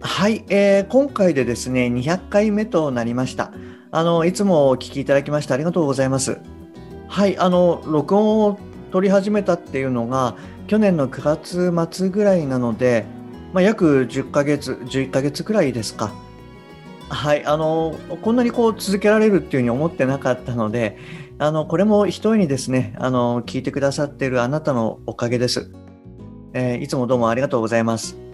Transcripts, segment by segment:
はい、えー、今回でですね200回目となりました。あのいつもお聞きいただきましてありがとうございます。はいあの録音を取り始めたっていうのが去年の9月末ぐらいなので、まあ、約10ヶ月11ヶ月くらいですか。はいあのこんなにこう続けられるっていうふうに思ってなかったのであのこれも一重にですねあの聞いてくださっているあなたのおかげです、えー、いつもどうもありがとうございます。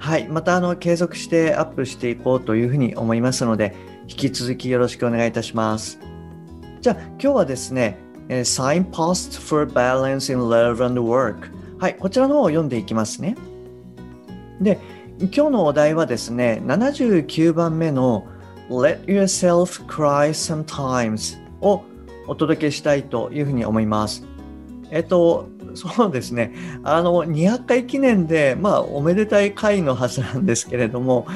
はいまたあの継続してアップしていこうというふうに思いますので引き続きよろしくお願いいたします。じゃあ今日はですね Signpost for Balance in Love and Work はいこちらの方を読んでいきますね。で今日のお題はですね79番目の Let yourself cry sometimes をお届けしたいというふうに思います。えっと、そうですね。あの、200回記念で、まあ、おめでたい回のはずなんですけれども、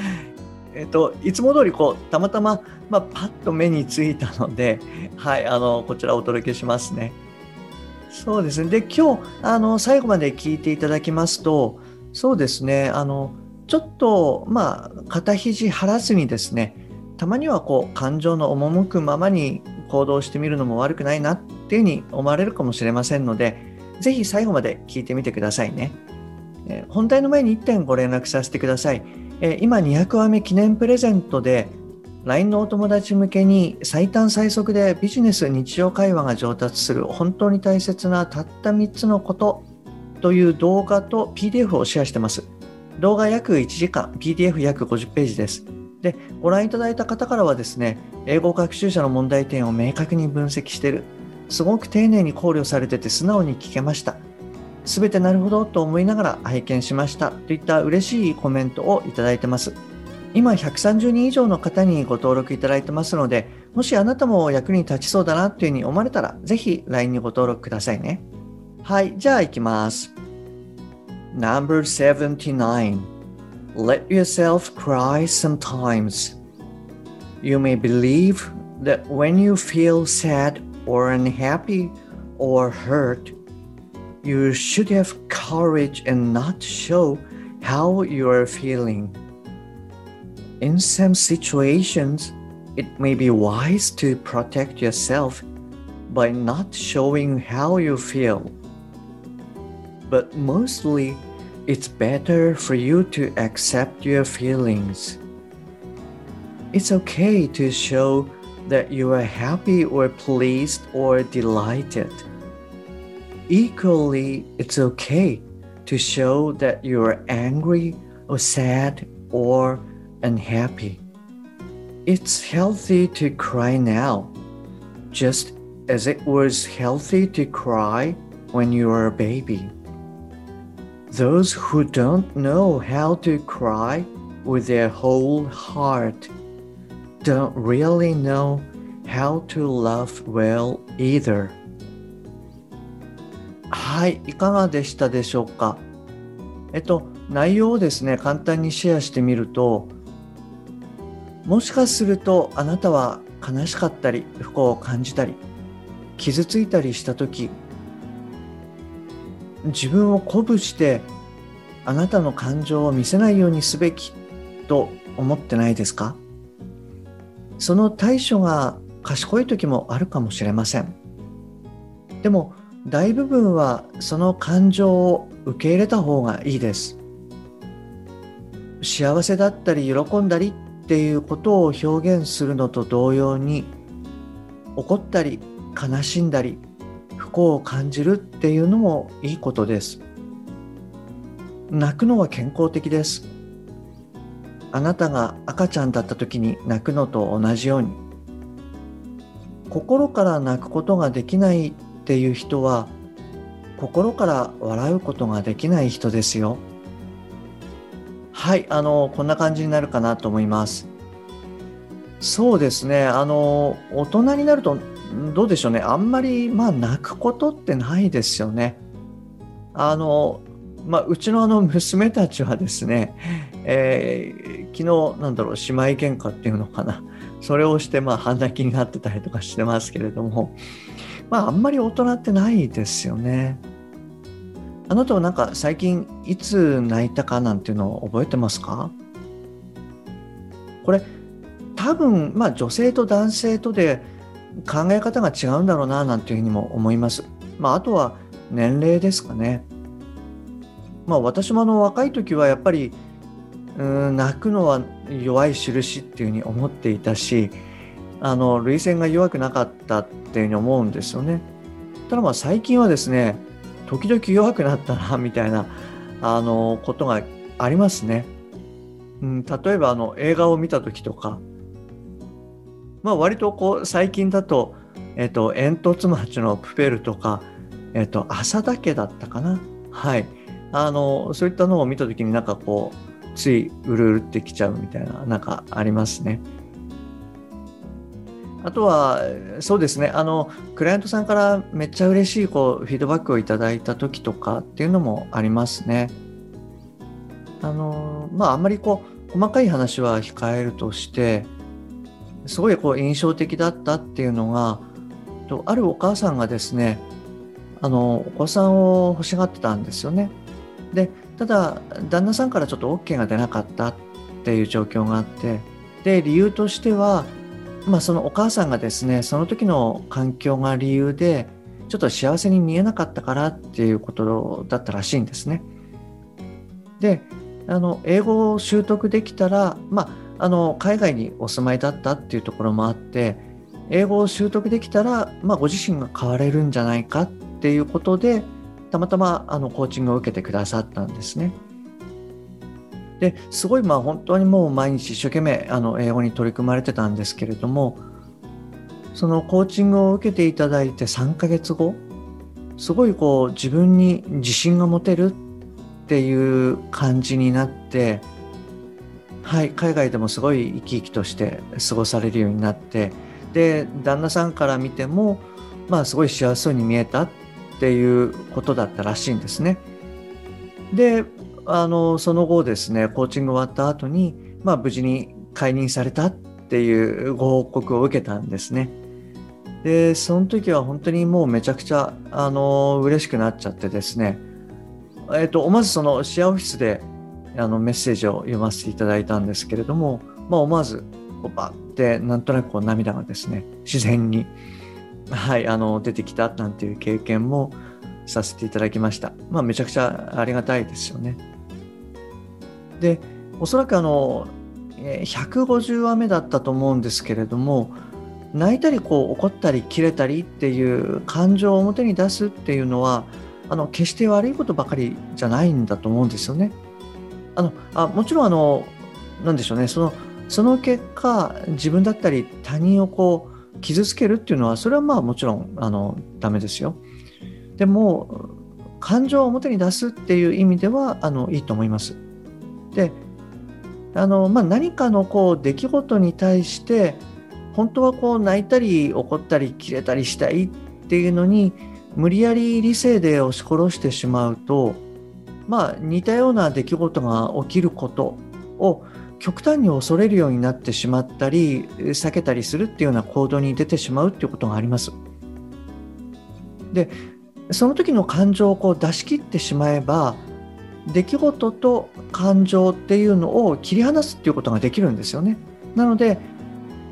えっと、いつも通り、こう、たまたま、まあ、パッと目についたので、はい、あの、こちらお届けしますね。そうですね。で、今日、あの、最後まで聞いていただきますと、そうですね、あの、ちょっと、まあ、肩肘張らずにですね、たまにはこう感情の赴くままに行動してみるのも悪くないなっていうふうに思われるかもしれませんので、ぜひ最後まで聞いてみてくださいね。え本題の前に1点ご連絡させてください。え今200話目記念プレゼントで LINE のお友達向けに最短最速でビジネス日常会話が上達する本当に大切なたった3つのことという動画と PDF をシェアしてます。動画約1時間、PDF 約50ページです。で、ご覧いただいた方からはですね、英語学習者の問題点を明確に分析している。すごく丁寧に考慮されてて素直に聞けました。すべてなるほどと思いながら拝見しましたといった嬉しいコメントをいただいてます。今130人以上の方にご登録いただいてますので、もしあなたも役に立ちそうだなというふうに思われたら、ぜひ LINE にご登録くださいね。はい、じゃあ行きます。Number 79 Let yourself cry sometimes. You may believe that when you feel sad or unhappy or hurt, you should have courage and not show how you are feeling. In some situations, it may be wise to protect yourself by not showing how you feel. But mostly, it's better for you to accept your feelings. It's okay to show that you are happy or pleased or delighted. Equally, it's okay to show that you are angry or sad or unhappy. It's healthy to cry now, just as it was healthy to cry when you were a baby. Those who don't know how to cry with their whole heart don't really know how to love well either. はい、いかがでしたでしょうか？えっと、内容をですね、簡単にシェアしてみると、もしかするとあなたは悲しかったり、不幸を感じたり、傷ついたりしたとき、自分を鼓舞してあなたの感情を見せないようにすべきと思ってないですか？その対処が賢い時もあるかもしれません。でも大部分はその感情を受け入れた方がいいです。幸せだったり喜んだりっていうことを表現するのと同様に怒ったり悲しんだり不幸を感じるっていうのもいいことです。泣くのは健康的です。あなたが赤ちゃんだった時に泣くのと同じように心から泣くことができないっていう人は心から笑うことができない人ですよ。はいあのこんな感じになるかなと思います。そうですねあの大人になるとどうでしょうね。あんまりまあ泣くことってないですよね。あのまあ、うちのあの娘たちはですね、えー、昨日なんだろう姉妹喧嘩っていうのかなそれをしてまあ半泣きになってたりとかしてますけれどもまああんまり大人ってないですよね。あなたはなんか最近いつ泣いたかなんていうのを覚えてますか？これ多分まあ女性と男性とで考え方が違うんだろうななんていうふうにも思います。まああとは年齢ですかね。まあ私もあの若い時はやっぱりうん泣くのは弱い印っていうふうに思っていたしあの涙腺が弱くなかったっていうふうに思うんですよね。ただまあ最近はですね時々弱くなったなみたいなあのことがありますね。うん、例えばあの映画を見た時とか、まあ、割とこう最近だと、えっと、煙突町のプペルとか、えっと、朝だけだったかな。はい。あの、そういったのを見た時になんかこう、ついうるうるってきちゃうみたいな、なんかありますね。あとは、そうですね、あの、クライアントさんからめっちゃ嬉しいこうフィードバックをいただいた時とかっていうのもありますね。あの、まあ、あんまりこう、細かい話は控えるとして、すごいこう印象的だったっていうのが、あるお母さんがですね、あの、お子さんを欲しがってたんですよね。で、ただ、旦那さんからちょっと OK が出なかったっていう状況があって、で、理由としては、まあ、そのお母さんがですねその時の環境が理由でちょっと幸せに見えなかったからっていうことだったらしいんですね。であの英語を習得できたら、まあ、あの海外にお住まいだったっていうところもあって英語を習得できたら、まあ、ご自身が変われるんじゃないかっていうことでたまたまあのコーチングを受けてくださったんですね。ですごいまあ本当にもう毎日一生懸命あの英語に取り組まれてたんですけれどもそのコーチングを受けていただいて3ヶ月後すごいこう自分に自信が持てるっていう感じになってはい海外でもすごい生き生きとして過ごされるようになってで旦那さんから見てもまあすごい幸せそうに見えたっていうことだったらしいんですね。であのその後ですねコーチング終わった後に、まあ、無事に解任されたっていうご報告を受けたんですね。でその時は本当にもうめちゃくちゃあの嬉しくなっちゃってですね、えっと、まずそのシェアオフィスであのメッセージを読ませていただいたんですけれども、まあ、思わずこうバッてなんとなくこう涙がですね自然に、はい、あの出てきたなんていう経験もさせていただきました。まあ、めちゃくちゃありがたいですよね。でおそらくあの150話目だったと思うんですけれども泣いたりこう怒ったり切れたりっていう感情を表に出すっていうのはあの決して悪いことばかりじゃないんだと思うんですよね。あのあもちろんあのなんでしょうねそのその結果自分だったり他人をこう傷つけるっていうのはそれはまあもちろんあのダメですよ。でも感情を表に出すっていう意味ではあのいいと思います。であの、まあ、何かのこう出来事に対して本当はこう泣いたり怒ったり切れたりしたいっていうのに無理やり理性で押し殺してしまうとまあ似たような出来事が起きることを極端に恐れるようになってしまったり避けたりするっていうような行動に出てしまうっていうことがあります。でその時の感情をこう出し切ってしまえば出来事と感情っていうのを切り離すっていうことができるんですよね。なので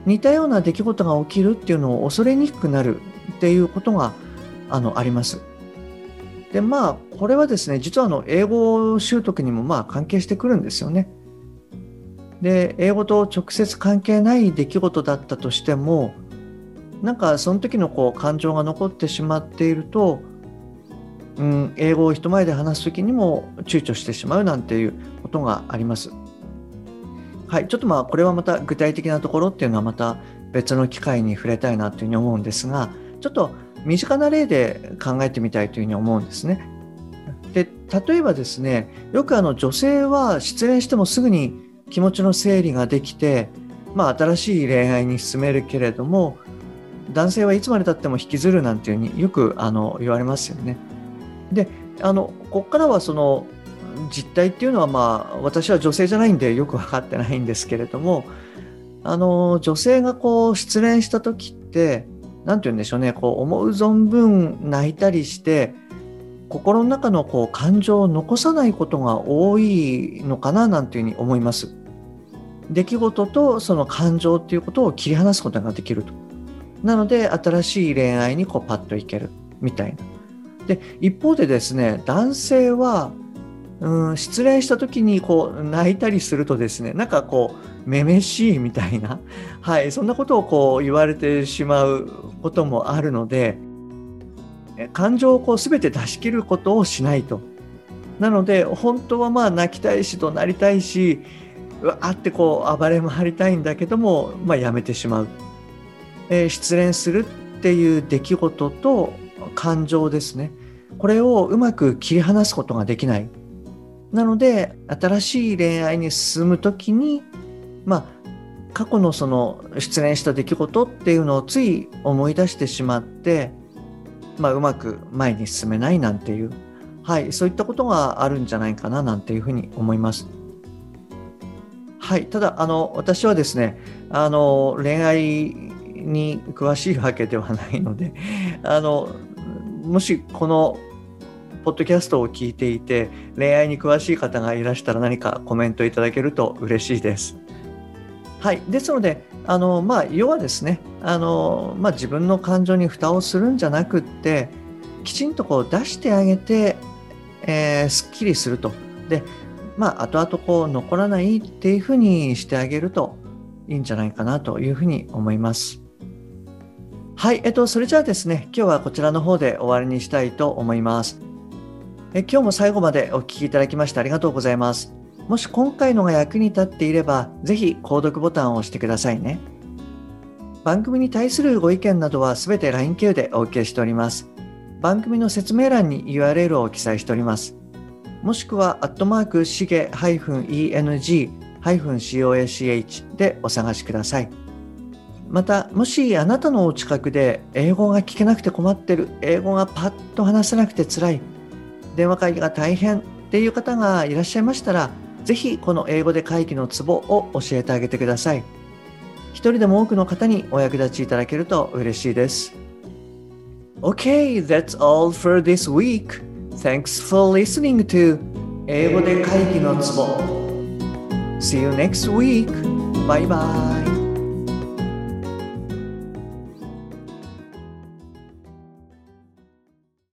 似たような出来事が起きるっていうのを恐れにくくなるっていうことがあのあります。でまあこれはですね実はあの英語習得にもまあ関係してくるんですよね。で英語と直接関係ない出来事だったとしてもなんかその時のこう感情が残ってしまっているとうん、英語を人前で話す時にも躊躇してしまうなんていうことがあります。はい、ちょっとまあこれはまた具体的なところっていうのはまた別の機会に触れたいなというふうに思うんですがちょっと身近な例で考えてみたいというふうに思うんですね。で例えばですねよくあの女性は失恋してもすぐに気持ちの整理ができてまあ、新しい恋愛に進めるけれども男性はいつまでたっても引きずるなんていうふうによくあの言われますよね。であのここからはその実態っていうのはまあ私は女性じゃないんでよく分かってないんですけれどもあの女性がこう失恋した時って何て言うんでしょうねこう思う存分泣いたりして心の中のこう感情を残さないことが多いのかななんていうふうに思います。出来事とその感情っていうことを切り離すことができると。なので新しい恋愛にこうパッといけるみたいな。で一方でですね男性はうん失恋した時にこう泣いたりするとですねなんかこうめめしいみたいな、はい、そんなことをこう言われてしまうこともあるので感情をこう全て出し切ることをしないと。なので本当はまあ泣きたいし怒鳴りたいしうわってこう暴れ回りたいんだけども、まあ、やめてしまう、えー、失恋するっていう出来事と感情ですね。これをうまく切り離すことができない。なので新しい恋愛に進む時にまあ過去のその失恋した出来事っていうのをつい思い出してしまって、まあ、うまく前に進めないなんていう、はい、そういったことがあるんじゃないかななんていうふうに思います。はい、ただあの私はですねあの恋愛に詳しいわけではないので あのもしこのポッドキャストを聞いていて恋愛に詳しい方がいらしたら何かコメントいただけると嬉しいです。はい、ですのであの、まあ、要はですねあの、まあ、自分の感情に蓋をするんじゃなくってきちんとこう出してあげて、えー、すっきりすると。でまあ、後々こう残らないっていうふうにしてあげるといいんじゃないかなというふうに思います。はい、えっと、それじゃあですね、今日はこちらの方で終わりにしたいと思います。え今日も最後までお聴きいただきましてありがとうございます。もし今回のが役に立っていれば、ぜひ購読ボタンを押してくださいね。番組に対するご意見などはすべて LINE 経由でお受けしております。番組の説明欄に URL を記載しております。もしくは、アットマーク、しげ -eng-coach でお探しください。また、もしあなたのお近くで英語が聞けなくて困ってる、英語がパッと話せなくて辛い、電話会議が大変っていう方がいらっしゃいましたら、ぜひこの英語で会議のツボを教えてあげてください。一人でも多くの方にお役立ちいただけると嬉しいです。Okay, that's all for this week. Thanks for listening to 英語で会議のツボ See you next week. Bye bye.